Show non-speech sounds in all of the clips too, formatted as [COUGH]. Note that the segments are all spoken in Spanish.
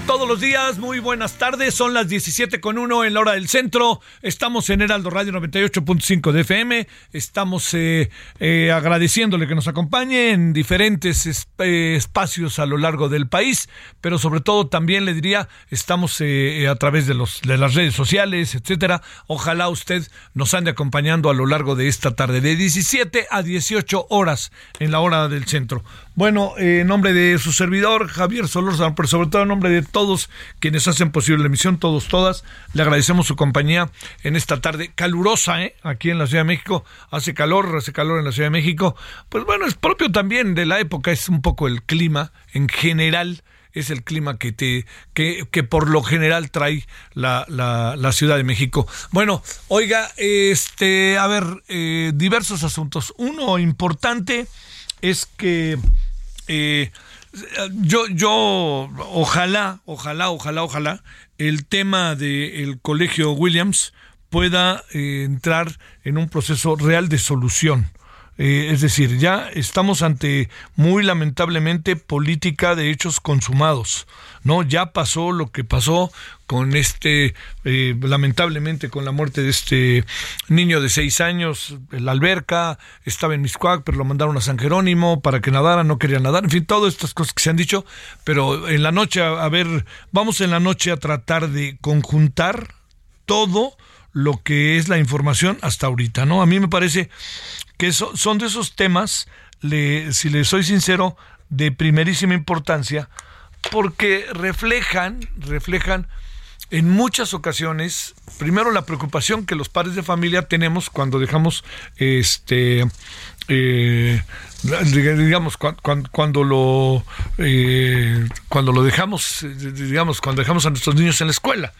Todos los días. Muy buenas tardes. Son las 17 con 1 en la hora del centro. Estamos en Heraldo Radio 98.5 de FM. Estamos eh, eh, agradeciéndole que nos acompañe en diferentes eh, espacios a lo largo del país, pero sobre todo también le diría, estamos a través de, los, de las redes sociales, etcétera. Ojalá usted nos ande acompañando a lo largo de esta tarde, de 17 a 18 horas en la hora del centro. Bueno, en nombre de su servidor, Javier Solórzano, pero sobre todo en nombre de todos quienes hacen posible la emisión, todos, todas, le agradecemos su compañía en esta tarde calurosa, ¿eh? aquí en la Ciudad de México. Hace calor, hace calor en la Ciudad de México. Pues bueno, es propio también de la época, es un poco el clima en general es el clima que te que, que por lo general trae la, la, Ciudad de México. Bueno, oiga, este, a ver, eh, diversos asuntos. Uno importante es que eh, yo, yo, ojalá, ojalá, ojalá, ojalá, el tema del colegio Williams pueda eh, entrar en un proceso real de solución. Eh, es decir, ya estamos ante muy lamentablemente política de hechos consumados. No, ya pasó lo que pasó con este, eh, lamentablemente con la muerte de este niño de seis años, la alberca, estaba en Miscuac, pero lo mandaron a San Jerónimo para que nadara, no quería nadar, en fin, todas estas cosas que se han dicho, pero en la noche, a ver, vamos en la noche a tratar de conjuntar todo lo que es la información hasta ahorita, ¿no? A mí me parece que son de esos temas, si le soy sincero, de primerísima importancia, porque reflejan, reflejan en muchas ocasiones, primero la preocupación que los padres de familia tenemos cuando dejamos este eh, digamos cuando, cuando lo eh, cuando lo dejamos digamos cuando dejamos a nuestros niños en la escuela.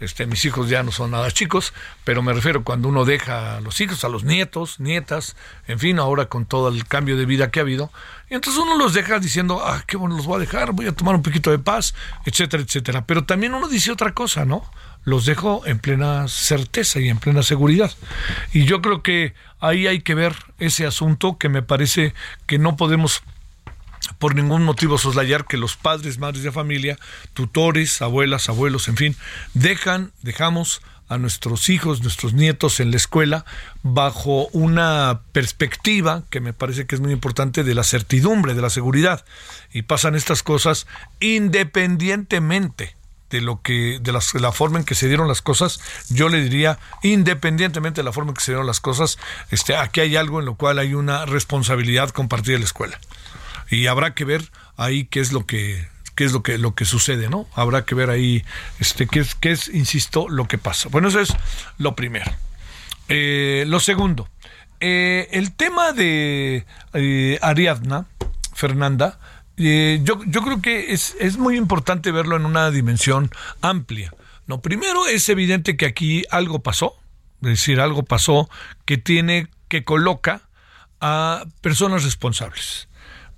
Este mis hijos ya no son nada chicos pero me refiero cuando uno deja a los hijos a los nietos nietas en fin ahora con todo el cambio de vida que ha habido entonces uno los deja diciendo ah qué bueno los voy a dejar voy a tomar un poquito de paz etcétera etcétera pero también uno dice otra cosa no los dejo en plena certeza y en plena seguridad. Y yo creo que ahí hay que ver ese asunto que me parece que no podemos por ningún motivo soslayar que los padres, madres de familia, tutores, abuelas, abuelos, en fin, dejan, dejamos a nuestros hijos, nuestros nietos en la escuela bajo una perspectiva que me parece que es muy importante de la certidumbre, de la seguridad. Y pasan estas cosas independientemente de lo que de, la forma en que se dieron las cosas, yo le diría, independientemente de la forma en que se dieron las cosas, este, aquí hay algo en lo cual hay una responsabilidad compartida de la escuela. Y habrá que ver ahí qué es lo que qué es lo que lo que sucede, ¿no? Habrá que ver ahí este qué es qué es, insisto, lo que pasa. Bueno, eso es lo primero. Eh, lo segundo, eh, el tema de eh, Ariadna Fernanda eh, yo, yo creo que es, es muy importante verlo en una dimensión amplia. No, primero es evidente que aquí algo pasó, es decir, algo pasó que tiene, que coloca a personas responsables.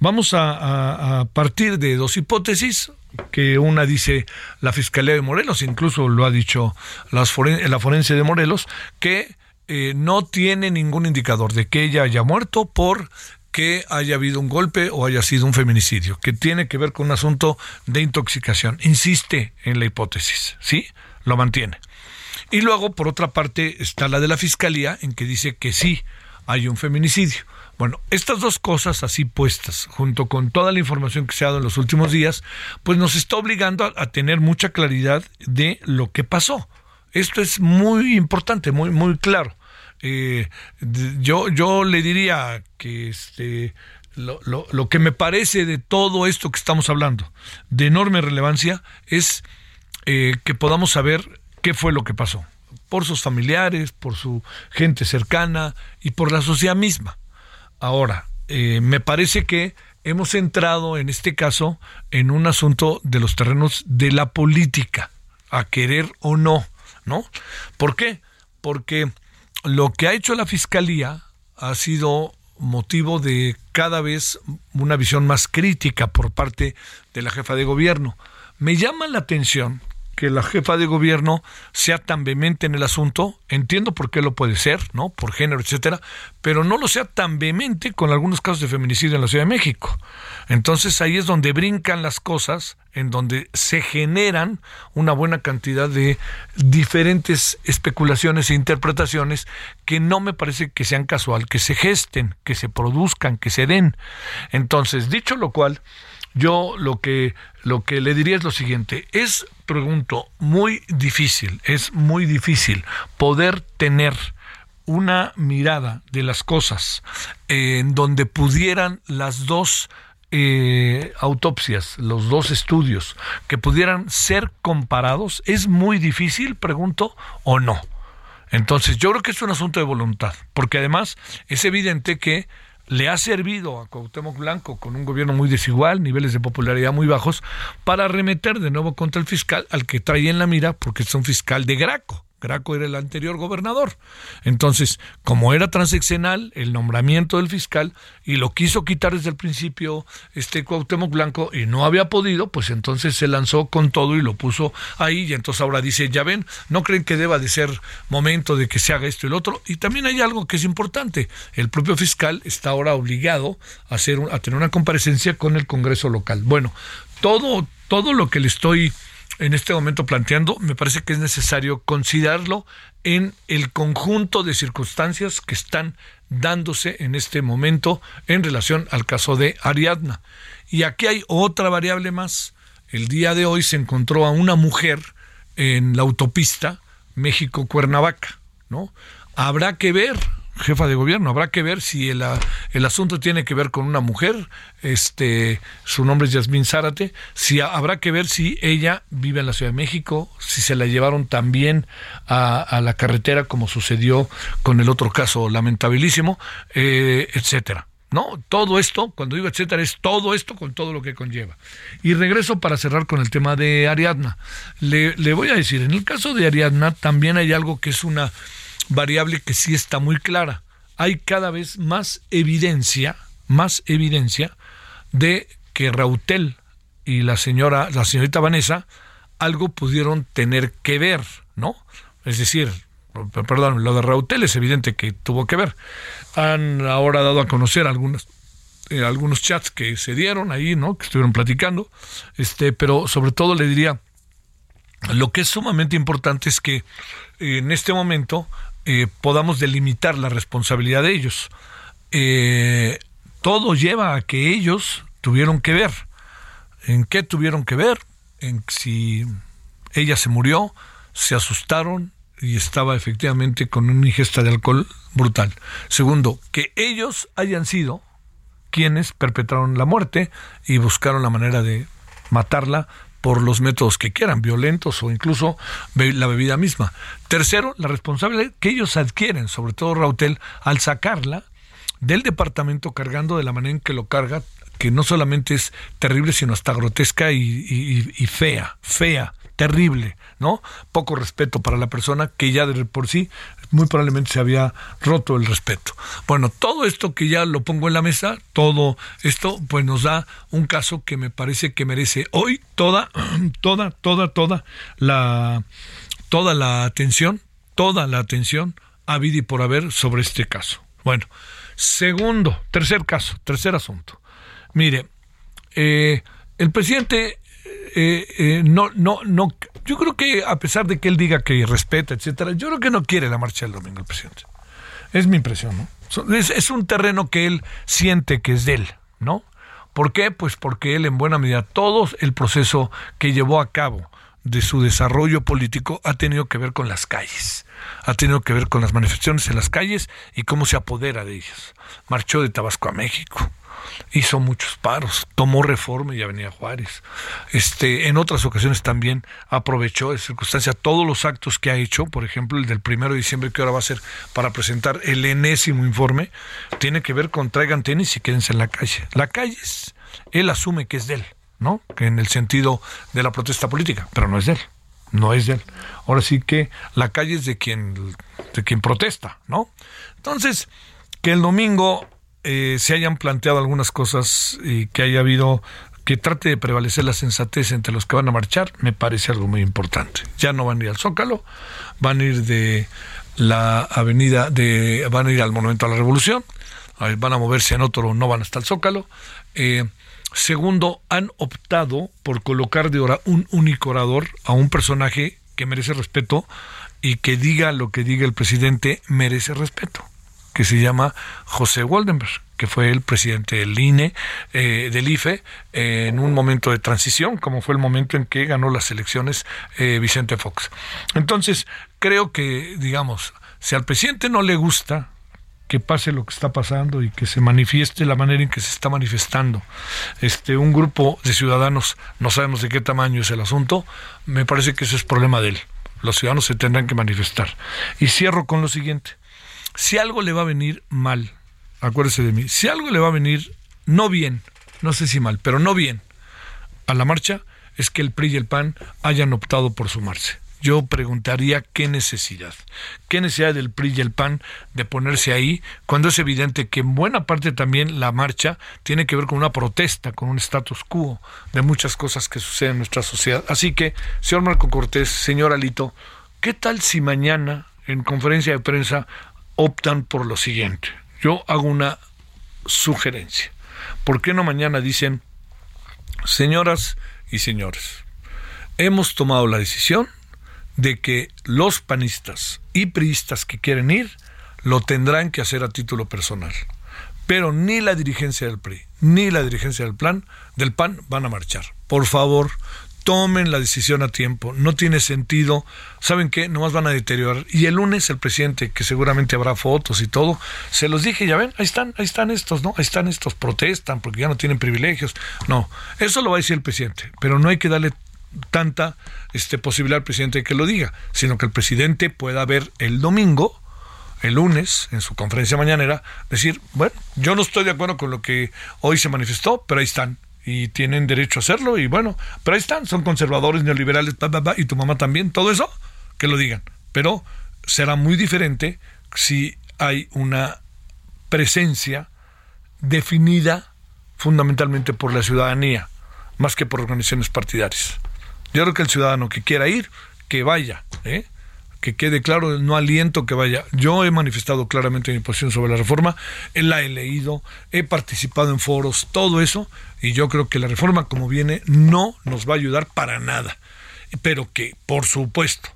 Vamos a, partir de dos hipótesis, que una dice la Fiscalía de Morelos, incluso lo ha dicho la forense de Morelos, que eh, no tiene ningún indicador de que ella haya muerto por que haya habido un golpe o haya sido un feminicidio, que tiene que ver con un asunto de intoxicación. Insiste en la hipótesis, ¿sí? Lo mantiene. Y luego, por otra parte, está la de la Fiscalía, en que dice que sí hay un feminicidio. Bueno, estas dos cosas así puestas, junto con toda la información que se ha dado en los últimos días, pues nos está obligando a, tener mucha claridad de lo que pasó. Esto es muy importante, muy, muy claro. Eh, yo, yo le diría que este, lo, lo, que me parece de todo esto que estamos hablando, de enorme relevancia, es eh, que podamos saber qué fue lo que pasó, por sus familiares, por su gente cercana y por la sociedad misma. Ahora, eh, me parece que hemos entrado en este caso en un asunto de los terrenos de la política, a querer o no, ¿no? ¿Por qué? Porque lo que ha hecho la Fiscalía ha sido motivo de cada vez una visión más crítica por parte de la jefa de gobierno. Me llama la atención que la jefa de gobierno sea tan vehemente en el asunto, entiendo por qué lo puede ser, ¿no? Por género, etcétera, pero no lo sea tan vehemente con algunos casos de feminicidio en la Ciudad de México. Entonces ahí es donde brincan las cosas, en donde se generan una buena cantidad de diferentes especulaciones e interpretaciones que no me parece que sean casual, que se gesten, que se produzcan, que se den. Entonces, dicho lo cual, yo lo que, lo que le diría es lo siguiente, es, pregunto, muy difícil, es muy difícil poder tener una mirada de las cosas en donde pudieran las dos eh, autopsias, los dos estudios, que pudieran ser comparados, es muy difícil, pregunto, o no. Entonces, yo creo que es un asunto de voluntad, porque además es evidente que le ha servido a Cuauhtémoc Blanco con un gobierno muy desigual, niveles de popularidad muy bajos, para arremeter de nuevo contra el fiscal al que trae en la mira porque es un fiscal de Graco. Graco era el anterior gobernador. Entonces, como era transeccional el nombramiento del fiscal y lo quiso quitar desde el principio este Cuauhtémoc Blanco y no había podido, pues entonces se lanzó con todo y lo puso ahí y entonces ahora dice, ya ven, no creen que deba de ser momento de que se haga esto y el otro. Y también hay algo que es importante, el propio fiscal está ahora obligado a, hacer, a tener una comparecencia con el Congreso local. Bueno, todo, todo lo que le estoy en este momento planteando, me parece que es necesario considerarlo en el conjunto de circunstancias que están dándose en este momento en relación al caso de Ariadna. Y aquí hay otra variable más. El día de hoy se encontró a una mujer en la autopista México-Cuernavaca, ¿no? Habrá que ver jefa de gobierno. Habrá que ver si el, el, asunto tiene que ver con una mujer, este, su nombre es Yasmín Zárate, si habrá que ver si ella vive en la Ciudad de México, si se la llevaron también a, la carretera como sucedió con el otro caso lamentabilísimo, eh, etcétera. ¿no? Todo esto, cuando digo etcétera, es todo esto con todo lo que conlleva. Y regreso para cerrar con el tema de Ariadna. Le voy a decir, en el caso de Ariadna también hay algo que es una variable que sí está muy clara. Hay cada vez más evidencia, más evidencia de que Rautel y la señora, la señorita Vanessa, algo pudieron tener que ver, ¿no? Es decir, perdón, lo de Rautel es evidente que tuvo que ver. Han ahora dado a conocer algunas eh, algunos chats que se dieron ahí, ¿no? Que estuvieron platicando, este, pero sobre todo le diría lo que es sumamente importante es que en este momento eh, podamos delimitar la responsabilidad de ellos. Eh, todo lleva a que ellos tuvieron que ver. ¿En qué tuvieron que ver? En si ella se murió, se asustaron y estaba efectivamente con una ingesta de alcohol brutal. Segundo, que ellos hayan sido quienes perpetraron la muerte y buscaron la manera de matarla por los métodos que quieran, violentos o incluso la bebida misma. Tercero, la responsabilidad que ellos adquieren, sobre todo Rautel, al sacarla del departamento cargando de la manera en que lo carga, que no solamente es terrible, sino hasta grotesca y, fea, fea, terrible, ¿no? Poco respeto para la persona que ya de por sí muy probablemente se había roto el respeto. Bueno, todo esto que ya lo pongo en la mesa, todo esto pues nos da un caso que me parece que merece hoy toda, [CLEARS THROAT] toda, toda, toda la, toda la atención, toda la atención a y por haber sobre este caso. Bueno, Segundo, tercer caso, tercer asunto. Mire, eh, el presidente eh, eh, no, no, no, yo creo que a pesar de que él diga que respeta, etcétera, yo creo que no quiere la marcha del domingo el presidente. Es mi impresión, ¿no? Es, es un terreno que él siente que es de él, ¿no? ¿Por qué? Pues porque él en buena medida todo el proceso que llevó a cabo de su desarrollo político ha tenido que ver con las calles, ha tenido que ver con las manifestaciones en las calles y cómo se apodera de ellas. Marchó de Tabasco a México, hizo muchos paros, tomó reforma y Avenida Juárez. Este, en otras ocasiones también aprovechó de circunstancia todos los actos que ha hecho, por ejemplo, el del primero de diciembre que ahora va a ser para presentar el enésimo informe, tiene que ver con traigan tenis y quédense en la calle. La calle es, él asume que es de él, ¿no? Que en el sentido de la protesta política, pero no es de él. No es de él. Ahora sí que la calle es de quien, de quien protesta, ¿no? Entonces, que el domingo eh, se hayan planteado algunas cosas y que haya habido que trate de prevalecer la sensatez entre los que van a marchar, me parece algo muy importante. Ya no van a ir al Zócalo, van a ir de la avenida de, van a ir al Monumento a la Revolución, van a moverse en otro, no van hasta el Zócalo. Eh, segundo, han optado por colocar de hora un único orador a un personaje que merece respeto y que diga lo que diga el presidente merece respeto que se llama José Waldenberg, que fue el presidente del INE, eh, del IFE, en un momento de transición, como fue el momento en que ganó las elecciones eh, Vicente Fox. Entonces, creo que, digamos, si al presidente no le gusta que pase lo que está pasando y que se manifieste la manera en que se está manifestando este un grupo de ciudadanos no sabemos de qué tamaño es el asunto me parece que ese es problema de él. Los ciudadanos se tendrán que manifestar. Y cierro con lo siguiente si algo le va a venir mal, acuérdese de mí, si algo le va a venir no bien, no sé si mal, pero no bien a la marcha, es que el PRI y el PAN hayan optado por sumarse. Yo preguntaría qué necesidad, qué necesidad del PRI y el PAN de ponerse ahí, cuando es evidente que en buena parte también la marcha tiene que ver con una protesta, con un status quo de muchas cosas que suceden en nuestra sociedad. Así que, señor Marco Cortés, señor Alito, ¿qué tal si mañana en conferencia de prensa optan por lo siguiente. Yo hago una sugerencia. ¿Por qué no mañana dicen, señoras y señores, hemos tomado la decisión de que los panistas y priistas que quieren ir lo tendrán que hacer a título personal. Pero ni la dirigencia del PRI ni la dirigencia del plan del PAN van a marchar. Por favor, tomen la decisión a tiempo, no tiene sentido, ¿saben qué? Nomás van a deteriorar. Y el lunes el presidente, que seguramente habrá fotos y todo, se los dije, ya ven, ahí están, ahí están estos, ¿no? Ahí están estos, protestan porque ya no tienen privilegios. No, eso lo va a decir el presidente, pero no hay que darle tanta este, posibilidad al presidente de que lo diga, sino que el presidente pueda ver el domingo, el lunes, en su conferencia mañanera, decir, bueno, yo no estoy de acuerdo con lo que hoy se manifestó, pero ahí están, y tienen derecho a hacerlo y bueno, pero ahí están, son conservadores, neoliberales, y tu mamá también, todo eso, que lo digan. Pero será muy diferente si hay una presencia definida fundamentalmente por la ciudadanía, más que por organizaciones partidarias. Yo creo que el ciudadano que quiera ir, que vaya, ¿eh? Que quede claro, no aliento que vaya. Yo he manifestado claramente mi posición sobre la reforma, la he leído, he participado en foros, todo eso, y yo creo que la reforma como viene no nos va a ayudar para nada. Pero que, por supuesto,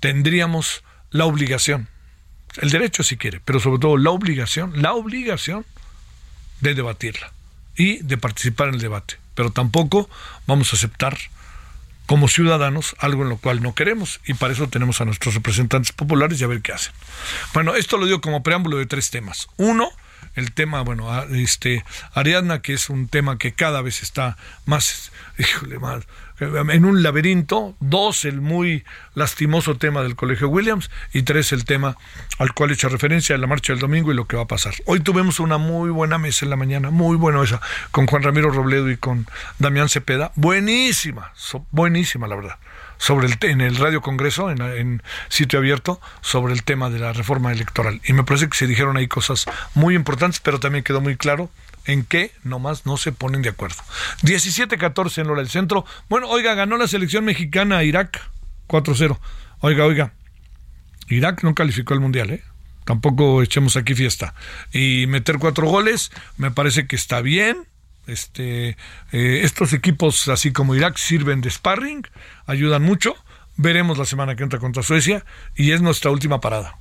tendríamos la obligación, el derecho si quiere, pero sobre todo la obligación, la obligación de debatirla y de participar en el debate. Pero tampoco vamos a aceptar como ciudadanos algo en lo cual no queremos y para eso tenemos a nuestros representantes populares y a ver qué hacen. Bueno, esto lo digo como preámbulo de tres temas. Uno, el tema, bueno, este Ariadna, que es un tema que cada vez está más, híjole, más en un laberinto, dos, el muy lastimoso tema del Colegio Williams, y tres, el tema al cual he hecho referencia en la marcha del domingo y lo que va a pasar. Hoy tuvimos una muy buena mesa en la mañana, muy buena mesa, con Juan Ramiro Robledo y con Damián Cepeda, buenísima, buenísima la verdad sobre el en el Radio Congreso, en, en, sitio abierto, sobre el tema de la reforma electoral. Y me parece que se dijeron ahí cosas muy importantes, pero también quedó muy claro en qué nomás no se ponen de acuerdo. 17-14 en hora del centro. Bueno, oiga, ganó la selección mexicana a Irak 4-0. Oiga, oiga, Irak no calificó al mundial, ¿eh? Tampoco echemos aquí fiesta. Y meter cuatro goles me parece que está bien. Este, eh, estos equipos, así como Irak, sirven de sparring, ayudan mucho. Veremos la semana que entra contra Suecia y es nuestra última parada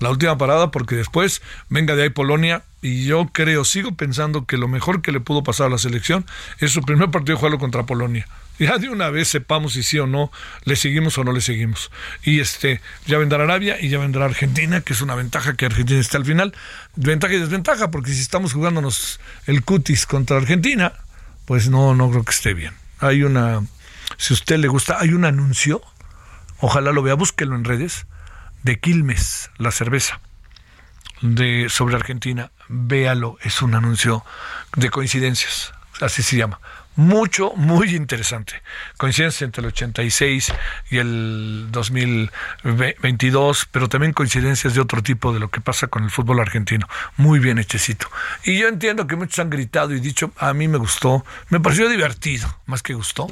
la última parada porque después venga de ahí Polonia y yo creo, sigo pensando que lo mejor que le pudo pasar a la selección es su primer partido juego contra Polonia. [LAUGHS] Ya de una vez sepamos si sí o no le seguimos o no le seguimos. Y este, ya vendrá Arabia y ya vendrá Argentina, que es una ventaja que Argentina esté al final. Ventaja y desventaja, porque si estamos jugándonos el cutis contra Argentina, pues no, no creo que esté bien. Hay una, si a usted le gusta, hay un anuncio, ojalá lo vea, búsquelo en redes de Quilmes, la cerveza, de, sobre Argentina. Véalo, es un anuncio de coincidencias, así se llama. Mucho, muy interesante. Coincidencias entre el 86 y el 2022, pero también coincidencias de otro tipo de lo que pasa con el fútbol argentino. Muy bien hechecito. Y yo entiendo que muchos han gritado y dicho, a mí me gustó, me pareció divertido, más que gustó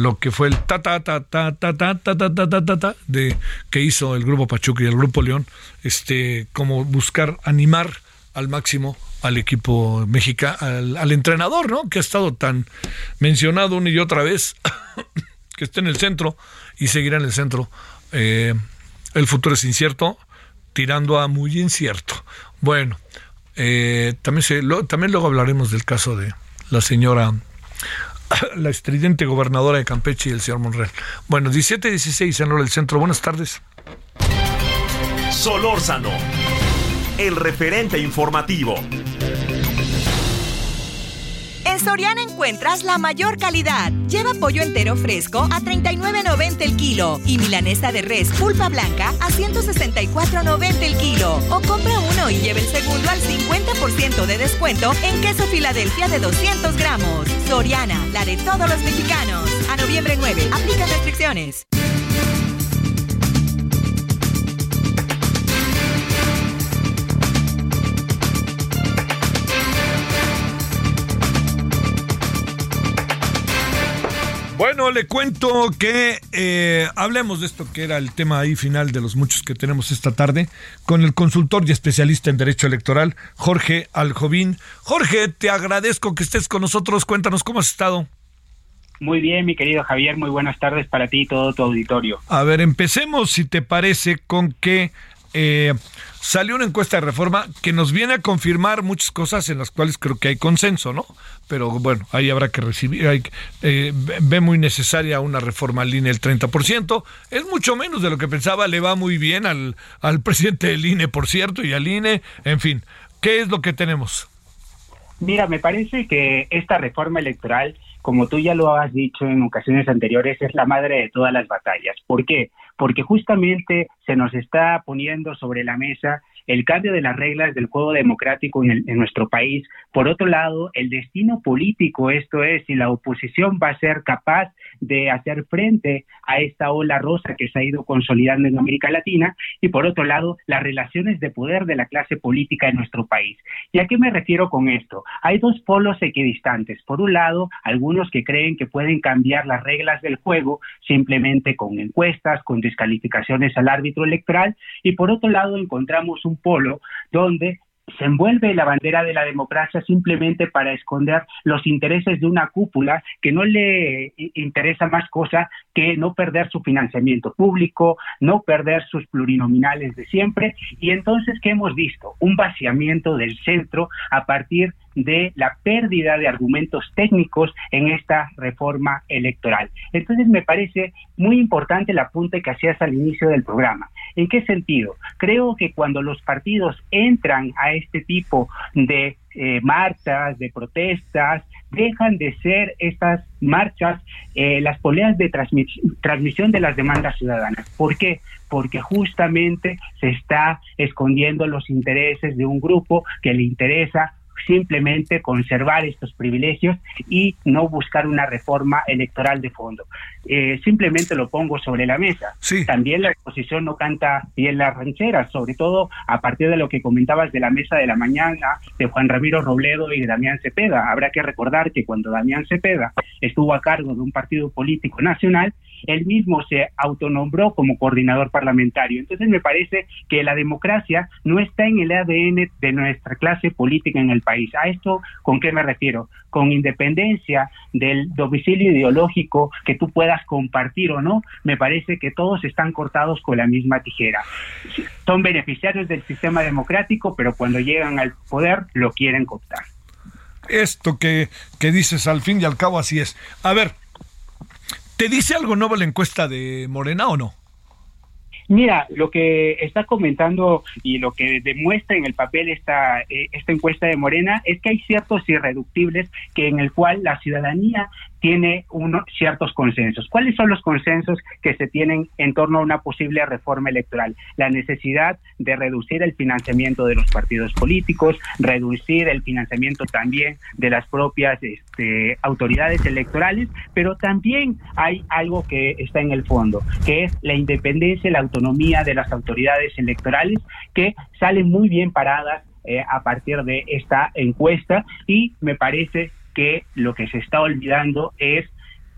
lo que fue el ta ta ta ta ta ta ta ta ta ta ta de que hizo el grupo Pachuca y el grupo León, este como buscar animar al máximo al equipo mexicano, al, entrenador, ¿no? Que ha estado tan mencionado una y otra vez, que esté en el centro y seguirá en el centro. Eh, el futuro es incierto, tirando a muy incierto. Bueno, eh, también, se, también luego hablaremos del caso de la señora [COUGHS] la estridente gobernadora de Campeche y el señor Monreal. Bueno, 17-16 en hora del centro. Buenas tardes. Solórzano, el referente informativo. Soriana encuentras la mayor calidad. Lleva pollo entero fresco a 39.90 el kilo y milanesa de res pulpa blanca a 164.90 el kilo. O compra uno y lleve el segundo al 50% de descuento en queso Filadelfia de 200 gramos. Soriana, la de todos los mexicanos. A noviembre 9, aplica restricciones. Bueno, le cuento que eh, hablemos de esto que era el tema ahí final de los muchos que tenemos esta tarde con el consultor y especialista en derecho electoral, Jorge Aljovín. Jorge, te agradezco que estés con nosotros. Cuéntanos cómo has estado. Muy bien, mi querido Javier, muy buenas tardes para ti y todo tu auditorio. A ver, empecemos, si te parece, con que eh, salió una encuesta de reforma que nos viene a confirmar muchas cosas en las cuales creo que hay consenso, ¿no? Pero bueno, ahí habrá que recibir, hay, eh, ve muy necesaria una reforma al INE del 30%, es mucho menos de lo que pensaba, le va muy bien al, al [LAUGHS] presidente del INE, por cierto, y al INE, en fin, ¿qué es lo que tenemos? Mira, me parece que esta reforma electoral, como tú ya lo has dicho en ocasiones anteriores, es la madre de todas las batallas. ¿Por qué? Porque justamente se nos está poniendo sobre la mesa el cambio de las reglas del juego democrático en, nuestro país. Por otro lado, el destino político, esto es, si la oposición va a ser capaz de hacer frente a esta ola rosa que se ha ido consolidando en América Latina. Y por otro lado, las relaciones de poder de la clase política en nuestro país. ¿Y a qué me refiero con esto? Hay dos polos equidistantes. Por un lado, algunos que creen que pueden cambiar las reglas del juego simplemente con encuestas, con descalificaciones al árbitro electoral. Y por otro lado, encontramos un polo donde se envuelve la bandera de la democracia simplemente para esconder los intereses de una cúpula que no le interesa más cosa que no perder su financiamiento público, no perder sus plurinominales de siempre. Y entonces, ¿qué hemos visto? Un vaciamiento del centro a partir de la pérdida de argumentos técnicos en esta reforma electoral. Entonces me parece muy importante el apunte que hacías al inicio del programa. ¿En qué sentido? Creo que cuando los partidos entran a este tipo de eh, marchas, de protestas, dejan de ser estas marchas eh, las poleas de transmisión de las demandas ciudadanas. ¿Por qué? Porque justamente se está escondiendo los intereses de un grupo que le interesa simplemente conservar estos privilegios y no buscar una reforma electoral de fondo. Eh, simplemente lo pongo sobre la mesa. También la oposición no canta bien las rancheras, sobre todo a partir de lo que comentabas de la mesa de la mañana de Juan Ramiro Robledo y de Damián Cepeda. Habrá que recordar que cuando Damián Cepeda estuvo a cargo de un partido político nacional, él mismo se autonombró como coordinador parlamentario. Entonces me parece que la democracia no está en el ADN de nuestra clase política en el país. ¿A esto con qué me refiero? Con independencia del domicilio ideológico que tú puedas compartir o no, me parece que todos están cortados con la misma tijera. Son beneficiarios del sistema democrático, pero cuando llegan al poder lo quieren cooptar. Esto que, que dices al fin y al cabo así es. A ver, ¿te dice algo nuevo la encuesta de Morena o no? Mira, lo que está comentando y lo que demuestra en el papel esta, eh, esta encuesta de Morena es que hay ciertos irreductibles que en el cual la ciudadanía tiene unos ciertos consensos. ¿Cuáles son los consensos que se tienen en torno a una posible reforma electoral? La necesidad de reducir el financiamiento de los partidos políticos, reducir el financiamiento también de las propias este, autoridades electorales, pero también hay algo que está en el fondo, que es la independencia la autonomía de las autoridades electorales que salen muy bien paradas eh, a partir de esta encuesta y me parece que lo que se está olvidando es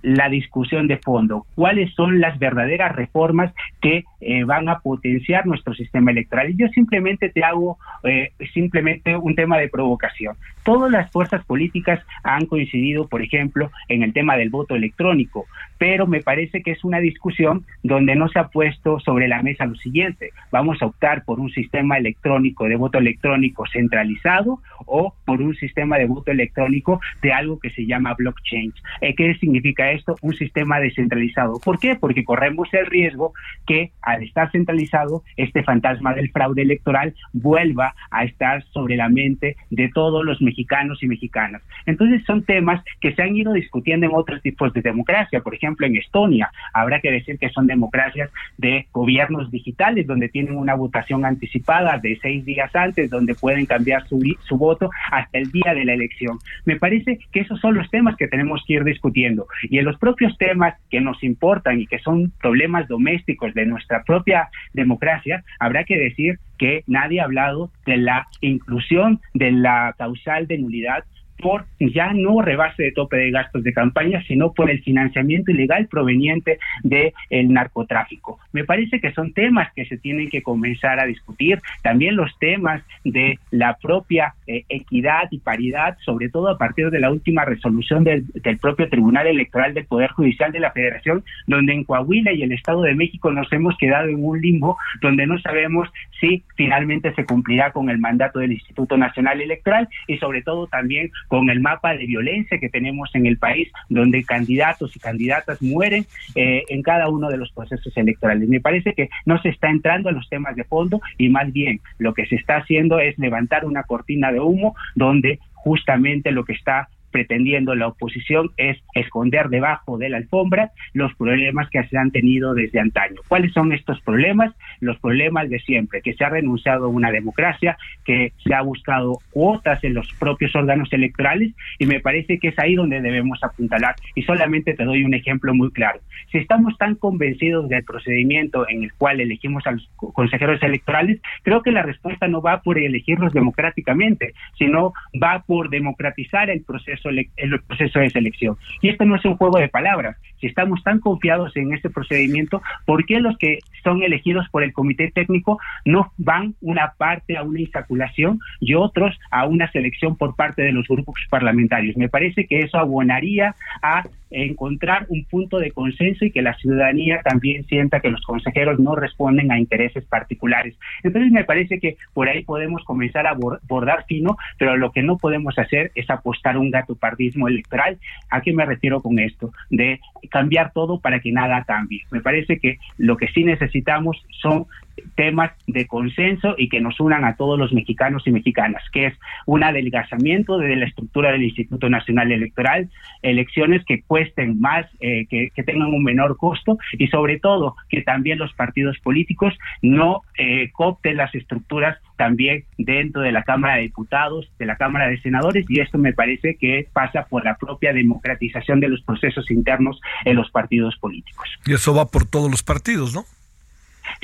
la discusión de fondo, cuáles son las verdaderas reformas que eh, van a potenciar nuestro sistema electoral. Y yo simplemente te hago eh, simplemente un tema de provocación. Todas las fuerzas políticas han coincidido, por ejemplo, en el tema del voto electrónico, pero me parece que es una discusión donde no se ha puesto sobre la mesa lo siguiente. Vamos a optar por un sistema electrónico de voto electrónico centralizado o por un sistema de voto electrónico de algo que se llama blockchain. Eh, ¿Qué significa esto? Un sistema descentralizado. ¿Por qué? Porque corremos el riesgo que al estar centralizado, este fantasma del fraude electoral vuelva a estar sobre la mente de todos los mexicanos y mexicanas. Entonces son temas que se han ido discutiendo en otros tipos de democracia. Por ejemplo, en Estonia, habrá que decir que son democracias de gobiernos digitales, donde tienen una votación anticipada de seis días antes, donde pueden cambiar su, su voto hasta el día de la elección. Me parece que esos son los temas que tenemos que ir discutiendo. Y en los propios temas que nos importan y que son problemas domésticos de nuestra propia democracia, habrá que decir que nadie ha hablado de la inclusión de la causal de nulidad por ya no rebase de tope de gastos de campaña, sino por el financiamiento ilegal proveniente del narcotráfico. Me parece que son temas que se tienen que comenzar a discutir, también los temas de la propia eh, equidad y paridad, sobre todo a partir de la última resolución del, del propio Tribunal Electoral del Poder Judicial de la Federación, donde en Coahuila y el Estado de México nos hemos quedado en un limbo donde no sabemos si finalmente se cumplirá con el mandato del Instituto Nacional Electoral y sobre todo también con el mapa de violencia que tenemos en el país, donde candidatos y candidatas mueren eh, en cada uno de los procesos electorales. Me parece que no se está entrando a los temas de fondo y más bien lo que se está haciendo es levantar una cortina de humo donde justamente lo que está pretendiendo la oposición es esconder debajo de la alfombra los problemas que se han tenido desde antaño. ¿Cuáles son estos problemas? Los problemas de siempre, que se ha renunciado a una democracia, que se ha buscado cuotas en los propios órganos electorales y me parece que es ahí donde debemos apuntalar. Y solamente te doy un ejemplo muy claro. Si estamos tan convencidos del procedimiento en el cual elegimos a los consejeros electorales, creo que la respuesta no va por elegirlos democráticamente, sino va por democratizar el proceso el proceso de selección. Y esto no es un juego de palabras. Si estamos tan confiados en este procedimiento, ¿por qué los que son elegidos por el comité técnico no van una parte a una insaculación y otros a una selección por parte de los grupos parlamentarios? Me parece que eso abonaría a encontrar un punto de consenso y que la ciudadanía también sienta que los consejeros no responden a intereses particulares. Entonces me parece que por ahí podemos comenzar a bordar fino, pero lo que no podemos hacer es apostar un gato pardismo electoral. ¿A qué me refiero con esto? De cambiar todo para que nada cambie. Me parece que lo que sí necesitamos son temas de consenso y que nos unan a todos los mexicanos y mexicanas, que es un adelgazamiento de la estructura del Instituto Nacional Electoral, elecciones que cuesten más, eh, que, tengan un menor costo y sobre todo que también los partidos políticos no eh, las estructuras también dentro de la Cámara de Diputados, de la Cámara de Senadores y esto me parece que pasa por la propia democratización de los procesos internos en los partidos políticos. Y eso va por todos los partidos, ¿no?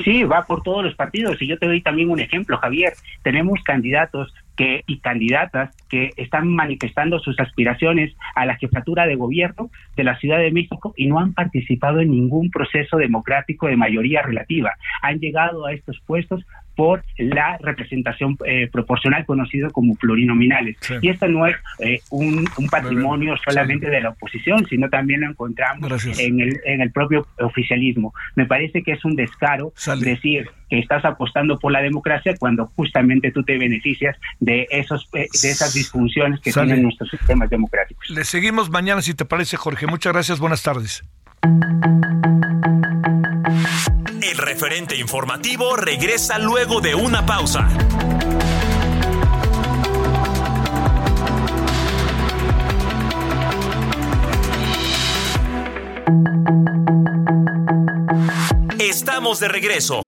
Sí, va por todos los partidos. Y yo te doy también un ejemplo, Javier. Tenemos candidatos que y candidatas que están manifestando sus aspiraciones a la jefatura de gobierno de la Ciudad de México y no han participado en ningún proceso democrático de mayoría relativa. Han llegado a estos puestos por la representación eh, proporcional conocido como plurinominales. Y esto no es eh, un, patrimonio solamente de la oposición, sino también lo encontramos en el, en el propio oficialismo. Me parece que es un descaro decir que estás apostando por la democracia cuando justamente tú te beneficias de esos eh, de esas disfunciones que tienen nuestros sistemas democráticos. Le seguimos mañana si te parece, Jorge. Muchas gracias, buenas tardes. Referente informativo regresa luego de una pausa. Estamos de regreso.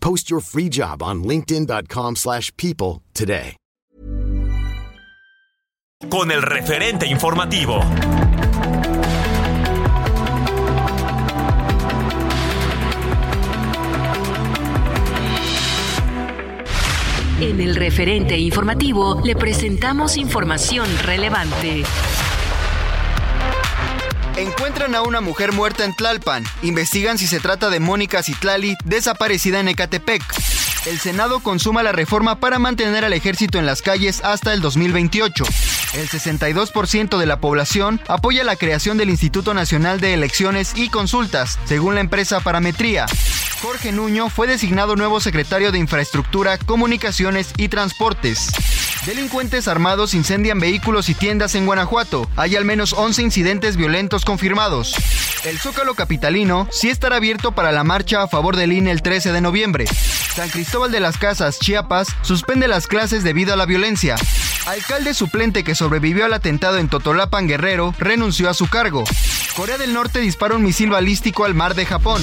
Post your free job on linkedin.com/people today. Con el referente informativo. En el referente informativo le presentamos información relevante. Encuentran a una mujer muerta en Tlalpan. Investigan si se trata de Mónica Citlali, desaparecida en Ecatepec. El Senado consuma la reforma para mantener al ejército en las calles hasta el 2028. El 62% de la población apoya la creación del Instituto Nacional de Elecciones y Consultas, según la empresa Parametría. Jorge Nuño fue designado nuevo secretario de Infraestructura, Comunicaciones y Transportes. Delincuentes armados incendian vehículos y tiendas en Guanajuato. Hay al menos 11 incidentes violentos confirmados. El Zócalo Capitalino sí estará abierto para la marcha a favor del INE el 13 de noviembre. San Cristóbal de las Casas, Chiapas, suspende las clases debido a la violencia. Alcalde suplente que sobrevivió al atentado en Totolapan Guerrero renunció a su cargo. Corea del Norte dispara un misil balístico al mar de Japón.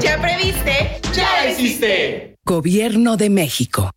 ¿Ya previste? ¡Ya hiciste! Gobierno de México.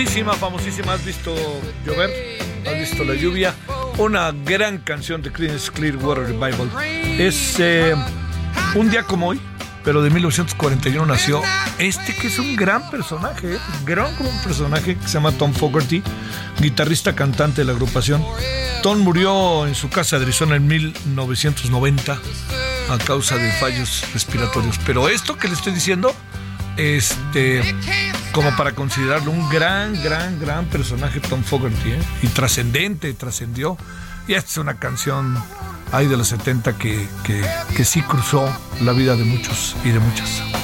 Famosísima, famosísima. ¿Has visto llover? ¿Has visto la lluvia? Una gran canción de Creedence Clearwater Revival. Es eh, un día como hoy, pero de 1941 nació este que es un gran personaje, ¿eh? gran personaje que se llama Tom Fogerty, guitarrista cantante de la agrupación. Tom murió en su casa de Arizona en 1990 a causa de fallos respiratorios. Pero esto que le estoy diciendo, este como para considerarlo un gran, gran, gran personaje Tom Fogerty, ¿eh? y trascendente, trascendió. Y esta es una canción ahí de los 70 que, que, que sí cruzó la vida de muchos y de muchas.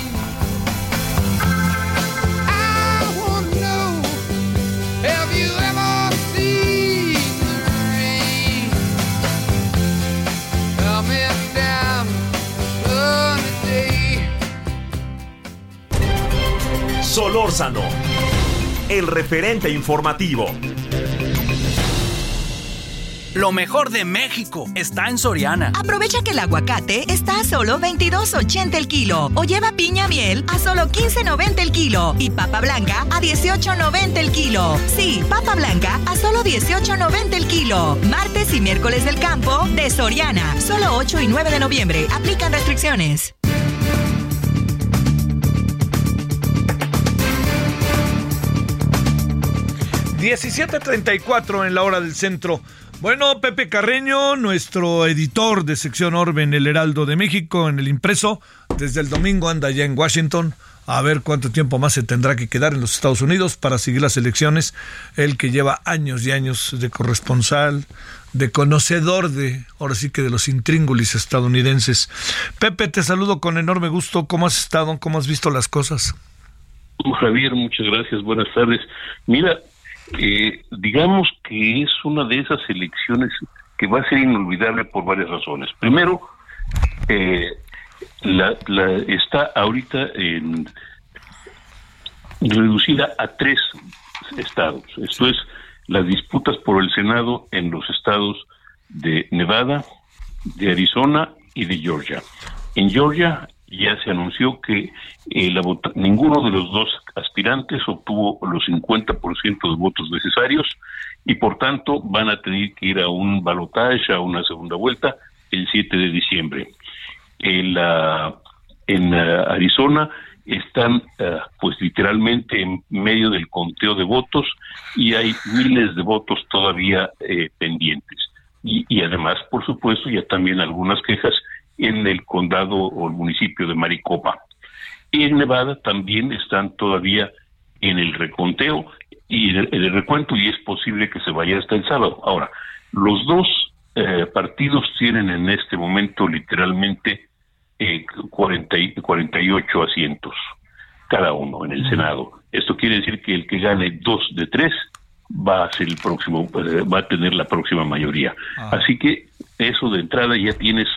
Solórzano, el referente informativo. Lo mejor de México está en Soriana. Aprovecha que el aguacate está a solo 22.80 el kilo o lleva piña miel a solo 15.90 el kilo y papa blanca a 18.90 el kilo. Sí, papa blanca a solo 18.90 el kilo. Martes y miércoles del campo de Soriana. Solo 8 y 9 de noviembre. Aplican restricciones. ...17.34 en la hora del centro... Bueno, Pepe Carreño, nuestro editor de sección Orbe en el Heraldo de México, en el impreso, desde el domingo anda ya en Washington, a ver cuánto tiempo más se tendrá que quedar en los Estados Unidos para seguir las elecciones. Él que lleva años y años de corresponsal, de conocedor de, ahora sí que de los intríngulis estadounidenses. Pepe, te saludo con enorme gusto. ¿Cómo has estado? ¿Cómo has visto las cosas? Javier, muchas gracias. Buenas tardes. Mira, eh, digamos que es una de esas elecciones que va a ser inolvidable por varias razones. Primero, eh, la, está ahorita en, reducida a tres estados. Esto es las disputas por el Senado en los estados de Nevada, de Arizona y de Georgia. En Georgia ya se anunció que eh, la ninguno de los dos aspirantes obtuvo los 50% de votos necesarios y por tanto van a tener que ir a un balotaje, a una segunda vuelta, el 7 de diciembre. En, uh, Arizona están uh, pues literalmente en medio del conteo de votos y hay miles de votos todavía eh, pendientes. Y, y además, por supuesto, ya también algunas quejas en el condado o el municipio de Maricopa. Y en Nevada también están todavía en el reconteo y en el, recuento y es posible que se vaya hasta el sábado. Ahora, los dos eh, partidos tienen en este momento literalmente eh, 40 y, 48 asientos cada uno en el Senado. Esto quiere decir que el que gane dos de tres va a ser el próximo, eh, va a tener la próxima mayoría. Ah. Así que eso de entrada ya tienes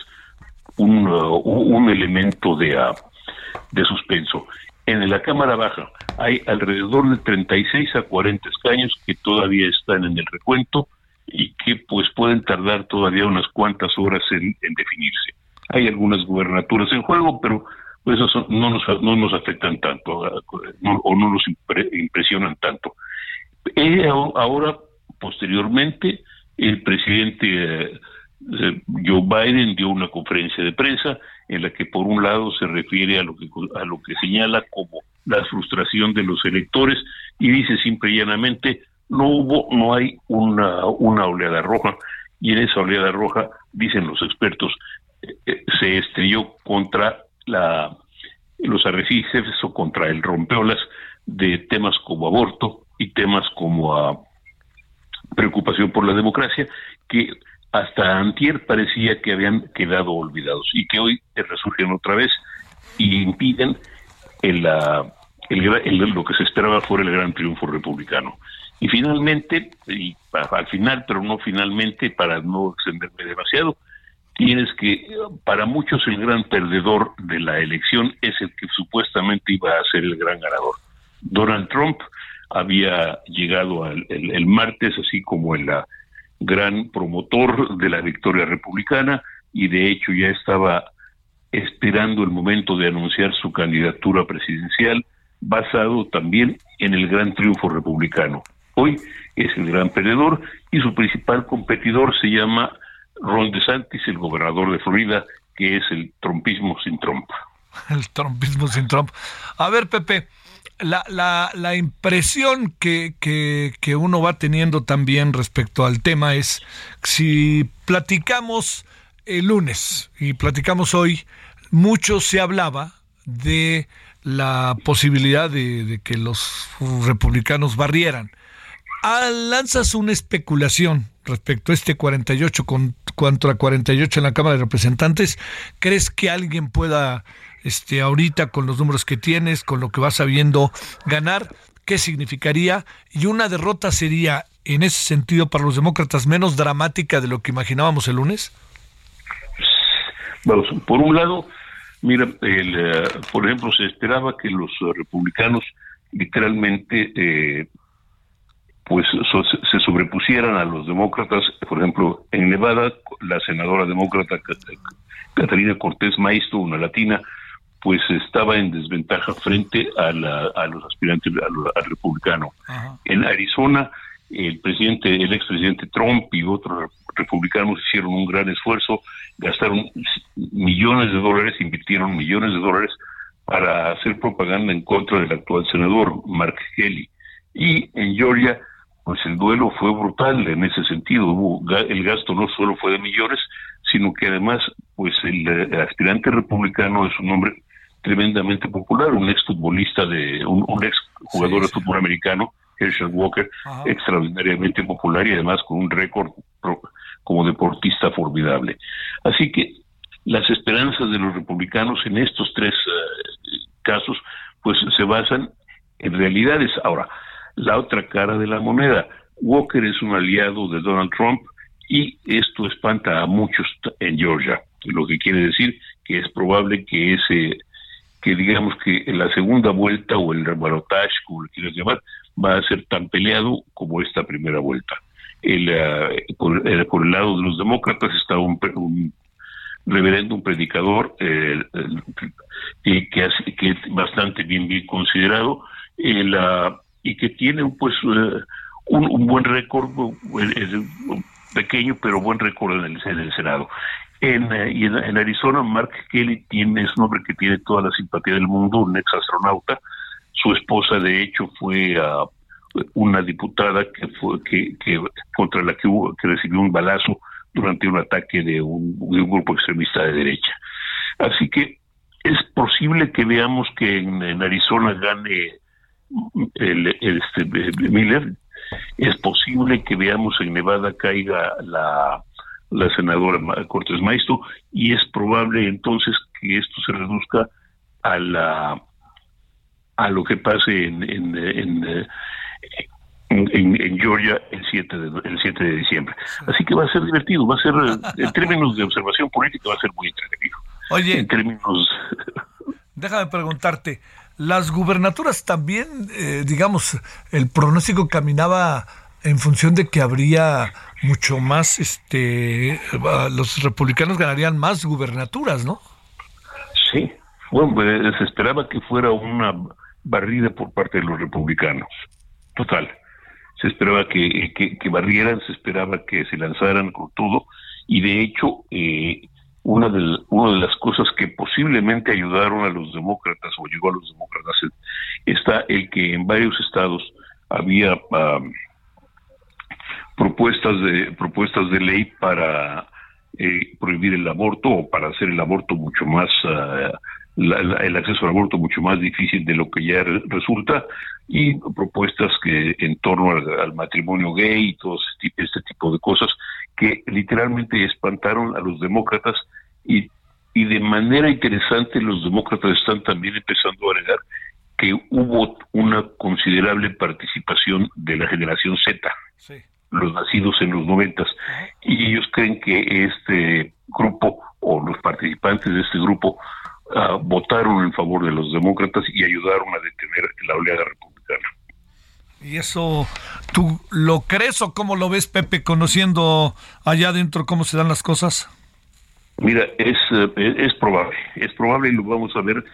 un, uh, un elemento de, uh, de suspenso. En la Cámara Baja hay alrededor de 36 a 40 escaños que todavía están en el recuento y que pues pueden tardar todavía unas cuantas horas en, definirse. Hay algunas gubernaturas en juego, pero pues eso no nos, no nos afectan tanto o no nos impresionan tanto. Eh, ahora, posteriormente, el presidente eh, Joe Biden dio una conferencia de prensa en la que por un lado se refiere a lo que a lo que señala como la frustración de los electores y dice simple y llanamente no hubo no hay una oleada roja y en esa oleada roja dicen los expertos eh, eh, se estrelló contra la los arrecifes o contra el rompeolas de temas como aborto y temas como ah, preocupación por la democracia que hasta antier parecía que habían quedado olvidados y que hoy resurgen otra vez y impiden el, lo que se esperaba fuera el gran triunfo republicano. Y finalmente, y al final, pero no finalmente, para no extenderme demasiado, tienes que, para muchos el gran perdedor de la elección es el que supuestamente iba a ser el gran ganador. Donald Trump había llegado el martes, así como en la gran promotor de la victoria republicana y de hecho ya estaba esperando el momento de anunciar su candidatura presidencial basado también en el gran triunfo republicano. Hoy es el gran perdedor y su principal competidor se llama Ron DeSantis, el gobernador de Florida, que es el trompismo sin Trump. [LAUGHS] El trompismo sin Trump. A ver, Pepe, la, la, impresión que, que, uno va teniendo también respecto al tema es si platicamos el lunes y platicamos hoy, mucho se hablaba de la posibilidad de, que los republicanos barrieran. Ah, lanzas una especulación respecto a este 48 con, contra 48 en la Cámara de Representantes. ¿Crees que alguien pueda este, ahorita con los números que tienes, con lo que vas sabiendo ganar, qué significaría y una derrota sería en ese sentido para los demócratas menos dramática de lo que imaginábamos el lunes? Por un lado, mira, el, eh, por ejemplo, se esperaba que los republicanos literalmente eh, pues se sobrepusieran a los demócratas. Por ejemplo, en Nevada, la senadora demócrata Catalina Cortés Maestro, una latina, pues estaba en desventaja frente a, los aspirantes al, republicano. En Arizona, el presidente, el expresidente Trump y otros republicanos hicieron un gran esfuerzo, gastaron millones de dólares, invirtieron millones de dólares para hacer propaganda en contra del actual senador, Mark Kelly. Y en Georgia, pues el duelo fue brutal en ese sentido. el gasto no solo fue de millones, sino que además, pues el, aspirante republicano es un hombre tremendamente popular, un ex futbolista de, un, ex jugador de fútbol americano, Herschel Walker, extraordinariamente popular y además con un récord como deportista formidable. Así que las esperanzas de los republicanos en estos tres eh, casos, pues se basan en realidades. Ahora, la otra cara de la moneda. Walker es un aliado de Donald Trump y esto espanta a muchos en Georgia, lo que quiere decir que es probable que ese, que digamos que en la segunda vuelta o el balotage, como lo quieras llamar, va a ser tan peleado como esta primera vuelta. El, eh, por, el lado de los demócratas está un, un reverendo, un predicador eh, que, hace, que es bastante bien, bien considerado, la y que tiene pues eh, un, buen récord, pequeño pero buen récord en el, en el Senado. En, eh, y en, Arizona, Mark Kelly tiene, es un hombre que tiene toda la simpatía del mundo, un ex astronauta. Su esposa, de hecho, fue uh, una diputada que fue que, que contra la que hubo, que recibió un balazo durante un ataque de un, grupo extremista de derecha. Así que es posible que veamos que en Arizona gane el, este, Miller, es posible que veamos en Nevada caiga la, la senadora Cortés Maestro y es probable entonces que esto se reduzca a la a lo que pase en en, en, en, Georgia el 7 de, el 7 de diciembre. Así que va a ser divertido, va a ser, en términos de observación política, va a ser muy entretenido. Oye, en términos... déjame preguntarte, las gubernaturas también, eh, digamos, el pronóstico caminaba en función de que habría mucho más, este, los republicanos ganarían más gubernaturas, ¿no? Sí, bueno, pues, se esperaba que fuera una barrida por parte de los republicanos, total. Se esperaba que, que, barrieran, se esperaba que se lanzaran con todo, y de hecho, eh, una de, una de las cosas que posiblemente ayudaron a los demócratas o llegó a los demócratas está el que en varios estados había propuestas de propuestas de ley para eh, prohibir el aborto o para hacer el aborto mucho más ah, el acceso al aborto mucho más difícil de lo que ya resulta y propuestas que en torno al, matrimonio gay y todo este, este tipo de cosas que literalmente espantaron a los demócratas y, y de manera interesante los demócratas están también empezando a agregar que hubo una considerable participación de la generación Z, los nacidos en los noventas, y ellos creen que este grupo o los participantes de este grupo ah, votaron en favor de los demócratas y ayudaron a detener la oleada republicana. ¿Y eso tú lo crees o cómo lo ves, Pepe, conociendo allá adentro cómo se dan las cosas? Mira, es, eh, es probable, es probable y lo vamos a ver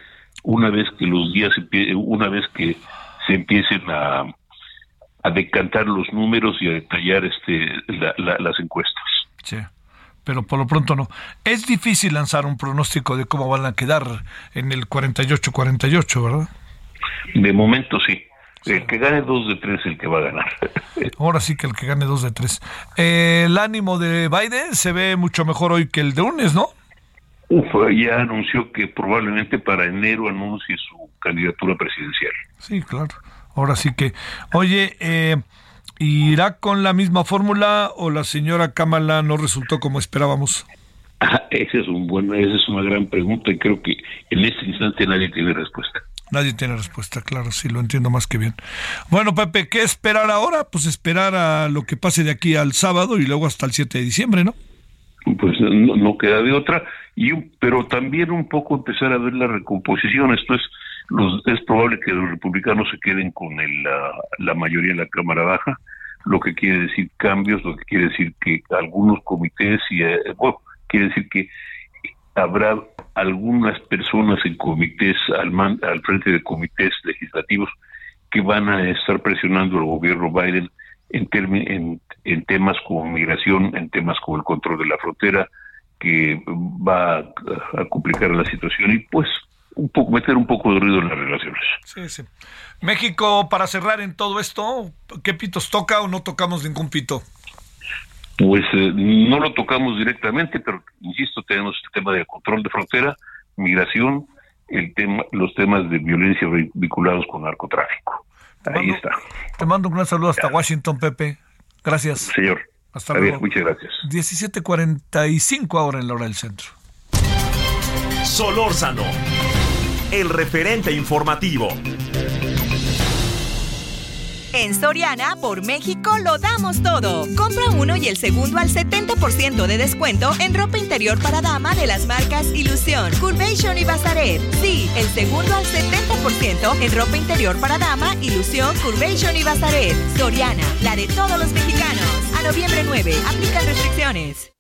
una vez que los días, una vez que se empiecen a, a decantar los números y a detallar este las encuestas. Sí pero por lo pronto no. Es difícil lanzar un pronóstico de cómo van a quedar en el 48-48, ¿verdad? De momento sí. El que gane dos de tres es el que va a ganar. [LAUGHS] Ahora sí que el que gane dos de tres. Eh, el ánimo de Biden se ve mucho mejor hoy que el de lunes, ¿no? Uf, ya anunció que probablemente para enero anuncie su candidatura presidencial. Sí, claro. Ahora sí que, oye, eh, ¿irá con la misma fórmula o la señora Kamala no resultó como esperábamos? Ah, esa es un buen, esa es una gran pregunta y creo que en este instante nadie tiene respuesta. Nadie tiene respuesta, claro, sí, lo entiendo más que bien. Bueno, Pepe, ¿qué esperar ahora? Pues esperar a lo que pase de aquí al sábado y luego hasta el 7 de diciembre, ¿no? Pues no, no queda de otra y pero también un poco empezar a ver la recomposición. Esto es, es probable que los republicanos se queden con la, mayoría en la Cámara Baja, lo que quiere decir cambios, lo que quiere decir que algunos comités y eh, bueno, quiere decir que habrá algunas personas en comités al, al frente de comités legislativos que van a estar presionando al gobierno Biden en, en, en temas como migración, en temas como el control de la frontera, que va a, complicar la situación. Y pues un poco meter un poco de ruido en las relaciones. Sí, sí. México, para cerrar en todo esto, ¿qué pitos toca o no tocamos ningún pito? Pues eh, no lo tocamos directamente, pero insisto, tenemos el tema del control de frontera, migración, el tema, los temas de violencia vinculados con narcotráfico. Ahí está. Te mando un gran saludo hasta Washington, Pepe. Gracias. Señor. Hasta luego. muchas gracias. 17:45 ahora en la hora del centro. Solórzano, el referente informativo. En Soriana, por México, lo damos todo. Compra uno y el segundo al 70% de descuento en ropa interior para dama de las marcas Ilusión, Curvation y Bazaret. Sí, el segundo al 70% en ropa interior para dama, Ilusión, Curvation y Bazaret. Soriana, la de todos los mexicanos. A noviembre 9, aplican restricciones.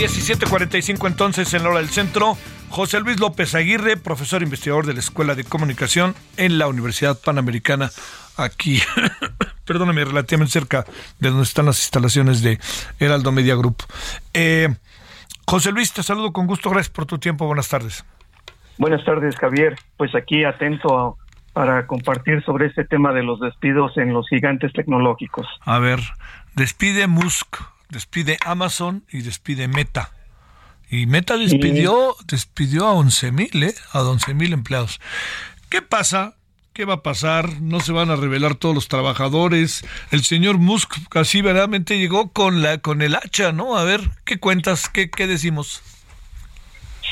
...17.45 entonces en la hora del centro... José Luis López Aguirre, profesor investigador de la Escuela de Comunicación en la Universidad Panamericana, aquí, [COUGHS] perdóname, relativamente cerca de donde están las instalaciones de Heraldo Media Group. Eh, José Luis, te saludo con gusto, gracias por tu tiempo, buenas tardes. Buenas tardes, Javier. Pues aquí atento para compartir sobre este tema de los despidos en los gigantes tecnológicos. A ver, despide Musk, despide Amazon y despide Meta. Y Meta despidió, despidió a 11 mil, ¿eh? A 11 mil empleados. ¿Qué pasa? ¿Qué va a pasar? No se van a revelar todos los trabajadores. El señor Musk casi verdaderamente llegó con la con el hacha, ¿no? A ver, ¿qué cuentas? ¿Qué, qué decimos?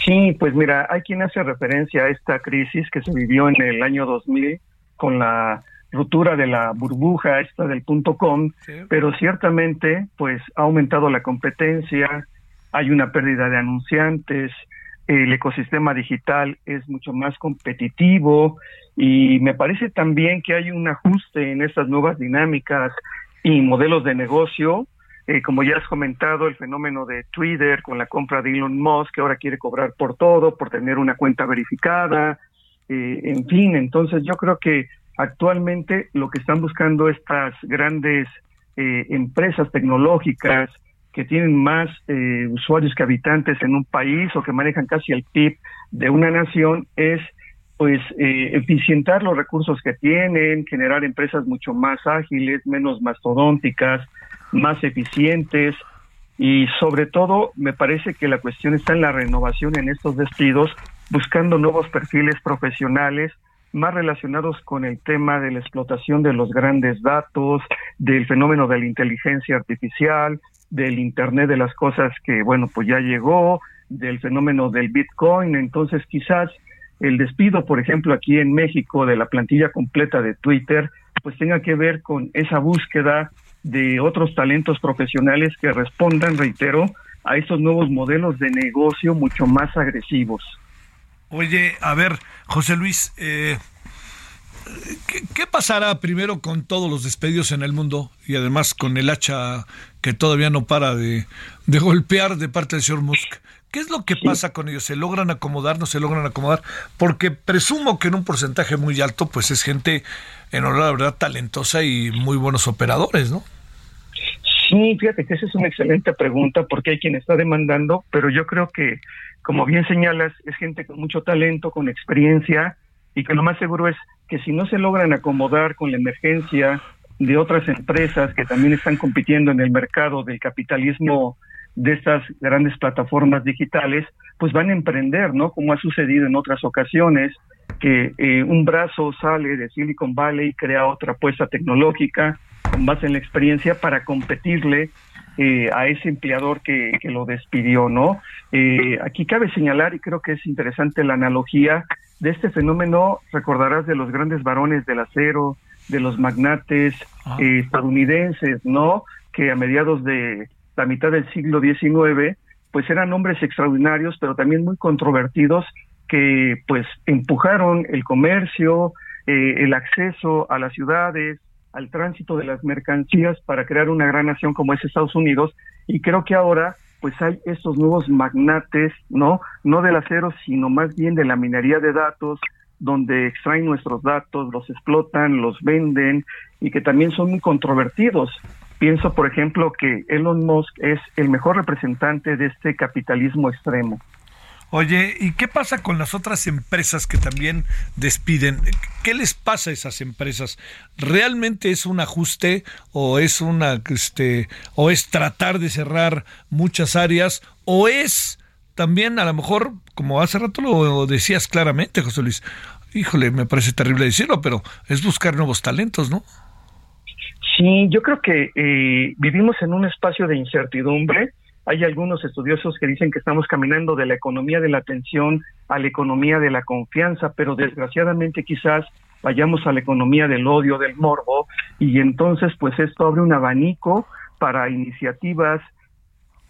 Sí, pues mira, hay quien hace referencia a esta crisis que se vivió en el año 2000 con la ruptura de la burbuja esta del punto com, pero ciertamente pues ha aumentado la competencia, hay una pérdida de anunciantes, el ecosistema digital es mucho más competitivo y me parece también que hay un ajuste en estas nuevas dinámicas y modelos de negocio. Eh, como ya has comentado, el fenómeno de Twitter con la compra de Elon Musk, que ahora quiere cobrar por todo, por tener una cuenta verificada, eh, en fin, entonces yo creo que actualmente lo que están buscando estas grandes eh, empresas tecnológicas, que tienen más eh, usuarios que habitantes en un país o que manejan casi el PIB de una nación es pues eh, eficientar los recursos que tienen, generar empresas mucho más ágiles, menos mastodónticas, más eficientes. Y sobre todo me parece que la cuestión está en la renovación en estos despidos, buscando nuevos perfiles profesionales más relacionados con el tema de la explotación de los grandes datos, del fenómeno de la inteligencia artificial, del Internet de las Cosas que, bueno, pues ya llegó, del fenómeno del Bitcoin. Entonces, quizás el despido, por ejemplo, aquí en México de la plantilla completa de Twitter, pues tenga que ver con esa búsqueda de otros talentos profesionales que respondan, reitero, a estos nuevos modelos de negocio mucho más agresivos. Oye, a ver, José Luis, eh, ¿Qué, pasará primero con todos los despedidos en el mundo y además con el hacha que todavía no para de, golpear de parte del señor Musk? ¿Qué es lo que pasa con ellos? ¿Se logran acomodar? ¿No se logran acomodar? Porque presumo que en un porcentaje muy alto, pues es gente, en honor a la verdad, talentosa y muy buenos operadores, ¿no? Sí, fíjate que esa es una excelente pregunta porque hay quien está demandando, pero yo creo que, como bien señalas, es gente con mucho talento, con experiencia y que lo más seguro es que si no se logran acomodar con la emergencia de otras empresas que también están compitiendo en el mercado del capitalismo de estas grandes plataformas digitales, pues van a emprender, ¿no? Como ha sucedido en otras ocasiones, que eh, un brazo sale de Silicon Valley y crea otra apuesta tecnológica con base en la experiencia para competirle eh, a ese empleador que, que lo despidió, ¿no? Eh, aquí cabe señalar, y creo que es interesante la analogía, de este fenómeno recordarás de los grandes varones del acero, de los magnates ah. eh, estadounidenses, ¿no? Que a mediados de la mitad del siglo XIX pues eran hombres extraordinarios, pero también muy controvertidos que pues empujaron el comercio, eh, el acceso a las ciudades, al tránsito de las mercancías para crear una gran nación como es Estados Unidos y creo que ahora pues hay estos nuevos magnates, ¿no? No del acero, sino más bien de la minería de datos, donde extraen nuestros datos, los explotan, los venden y que también son muy controvertidos. Pienso, por ejemplo, que Elon Musk es el mejor representante de este capitalismo extremo. Oye, ¿y qué pasa con las otras empresas que también despiden? ¿Qué les pasa a esas empresas? ¿Realmente es un ajuste o es una este o es tratar de cerrar muchas áreas o es también a lo mejor, como hace rato lo decías claramente, José Luis, híjole, me parece terrible decirlo, pero es buscar nuevos talentos, ¿no? Sí, yo creo que eh, vivimos en un espacio de incertidumbre hay algunos estudiosos que dicen que estamos caminando de la economía de la atención a la economía de la confianza, pero desgraciadamente quizás vayamos a la economía del odio, del morbo, y entonces pues esto abre un abanico para iniciativas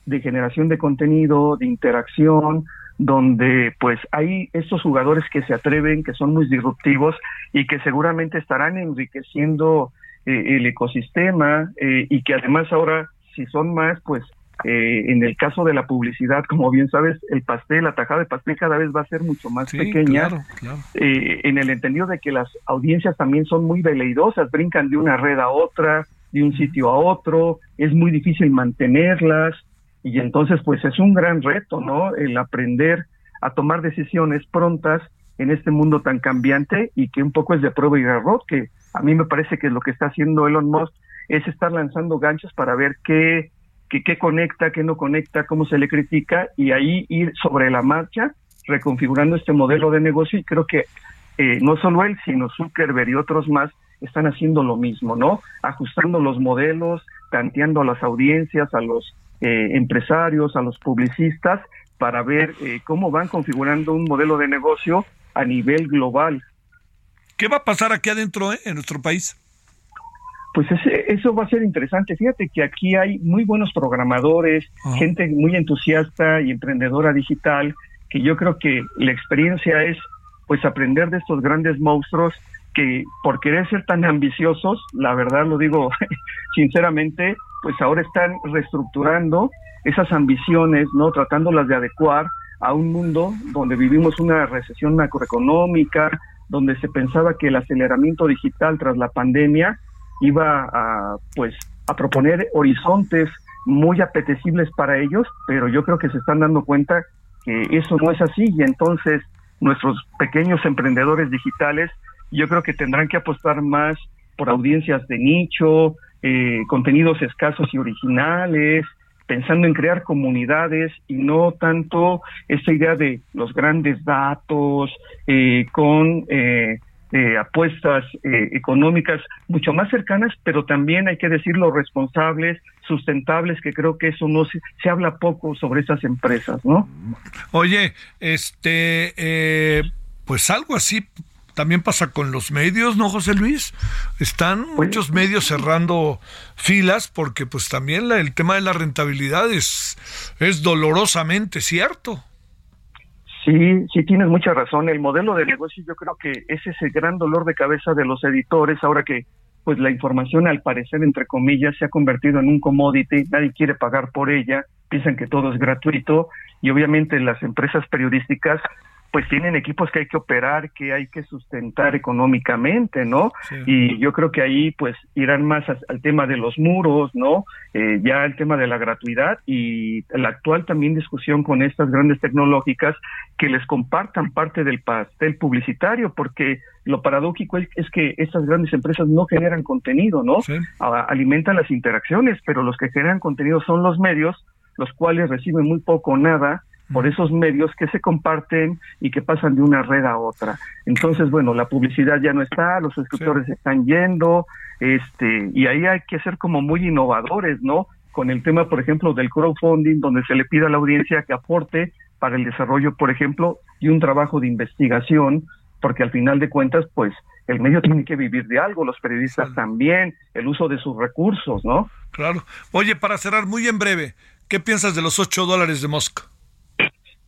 de generación de contenido, de interacción, donde pues hay estos jugadores que se atreven, que son muy disruptivos y que seguramente estarán enriqueciendo eh, el ecosistema eh, y que además ahora si son más pues eh, en el caso de la publicidad, como bien sabes, el pastel, la tajada de pastel cada vez va a ser mucho más pequeña, eh, en el entendido de que las audiencias también son muy veleidosas, brincan de una red a otra, de un sitio a otro, es muy difícil mantenerlas, y entonces pues es un gran reto, ¿no? El aprender a tomar decisiones prontas en este mundo tan cambiante y que un poco es de prueba y error, que a mí me parece que lo que está haciendo Elon Musk es estar lanzando ganchos para ver qué que qué conecta, qué no conecta, cómo se le critica y ahí ir sobre la marcha reconfigurando este modelo de negocio y creo que eh, no solo él, sino Zuckerberg y otros más están haciendo lo mismo, ¿no? Ajustando los modelos, tanteando a las audiencias, a los eh, empresarios, a los publicistas, para ver eh, cómo van configurando un modelo de negocio a nivel global. ¿Qué va a pasar aquí adentro en nuestro país? Pues eso va a ser interesante. Fíjate que aquí hay muy buenos programadores, gente muy entusiasta y emprendedora digital, que yo creo que la experiencia es pues aprender de estos grandes monstruos que por querer ser tan ambiciosos, la verdad lo digo [LAUGHS] sinceramente, pues ahora están reestructurando esas ambiciones, ¿no? Tratándolas de adecuar a un mundo donde vivimos una recesión macroeconómica, donde se pensaba que el aceleramiento digital tras la pandemia iba a, pues, a proponer horizontes muy apetecibles para ellos, pero yo creo que se están dando cuenta que eso no es así y entonces nuestros pequeños emprendedores digitales yo creo que tendrán que apostar más por audiencias de nicho, eh, contenidos escasos y originales, pensando en crear comunidades y no tanto esa idea de los grandes datos eh, con eh, eh, apuestas eh, económicas mucho más cercanas, pero también hay que decirlo responsables, sustentables, que creo que eso no se, se habla poco sobre esas empresas, ¿no? Oye, este, eh, pues algo así también pasa con los medios, ¿no, José Luis? Están pues muchos medios cerrando filas porque pues también la, el tema de la rentabilidad es, es dolorosamente cierto. Sí, sí tienes mucha razón. El modelo de negocio yo creo que ese es el gran dolor de cabeza de los editores ahora que pues la información al parecer entre comillas se ha convertido en un commodity, nadie quiere pagar por ella, piensan que todo es gratuito y obviamente las empresas periodísticas pues tienen equipos que hay que operar, que hay que sustentar económicamente, ¿no? Y yo creo que ahí pues irán más al tema de los muros, ¿no? Eh, ya el tema de la gratuidad y la actual también discusión con estas grandes tecnológicas que les compartan parte del pastel publicitario, porque lo paradójico es, que estas grandes empresas no generan contenido, ¿no? alimentan las interacciones, pero los que generan contenido son los medios, los cuales reciben muy poco o nada por esos medios que se comparten y que pasan de una red a otra. Entonces, bueno, la publicidad ya no está, los escritores están yendo, este, y ahí hay que ser como muy innovadores, ¿no? Con el tema, por ejemplo, del crowdfunding, donde se le pide a la audiencia que aporte para el desarrollo, por ejemplo, y un trabajo de investigación, porque al final de cuentas, pues, el medio tiene que vivir de algo, los periodistas también, el uso de sus recursos, ¿no? Claro. Oye, para cerrar muy en breve, ¿Qué piensas de los 8 dólares de Musk?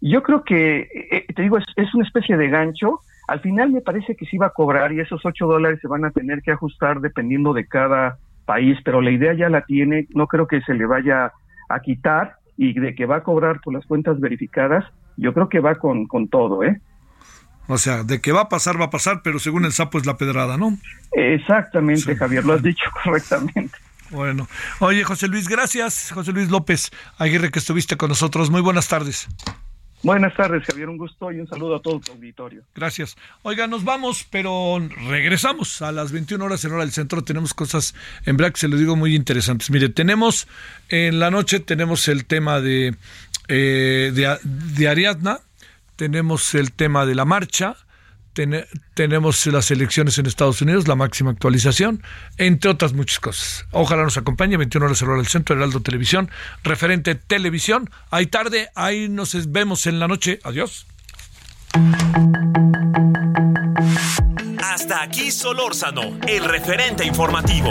Yo creo que, eh, te digo, es, una especie de gancho. Al final me parece que sí va a cobrar y esos 8 dólares se van a tener que ajustar dependiendo de cada país, pero la idea ya la tiene, no creo que se le vaya a quitar y de que va a cobrar por las cuentas verificadas, yo creo que va con, con todo, ¿eh? O sea, de que va a pasar, va a pasar, pero según el sapo es la pedrada, ¿no? Exactamente, Javier, lo has dicho [LAUGHS] correctamente. Bueno, oye José Luis, gracias, José Luis López Aguirre, que estuviste con nosotros. Muy buenas tardes. Buenas tardes, Javier, un gusto y un saludo a todo tu auditorio. Gracias. Oiga, nos vamos, pero regresamos a las 21 horas en hora del centro. Tenemos cosas, en verdad que se lo digo, muy interesantes. Mire, tenemos, en la noche tenemos el tema de, eh, de, de Ariadna, tenemos el tema de la marcha, tenemos las elecciones en Estados Unidos, la máxima actualización, entre otras muchas cosas. Ojalá nos acompañe, 21 horas hora del centro, Heraldo Televisión, referente televisión. Hay tarde, ahí nos vemos en la noche. Adiós. Hasta aquí Solórzano, el referente informativo.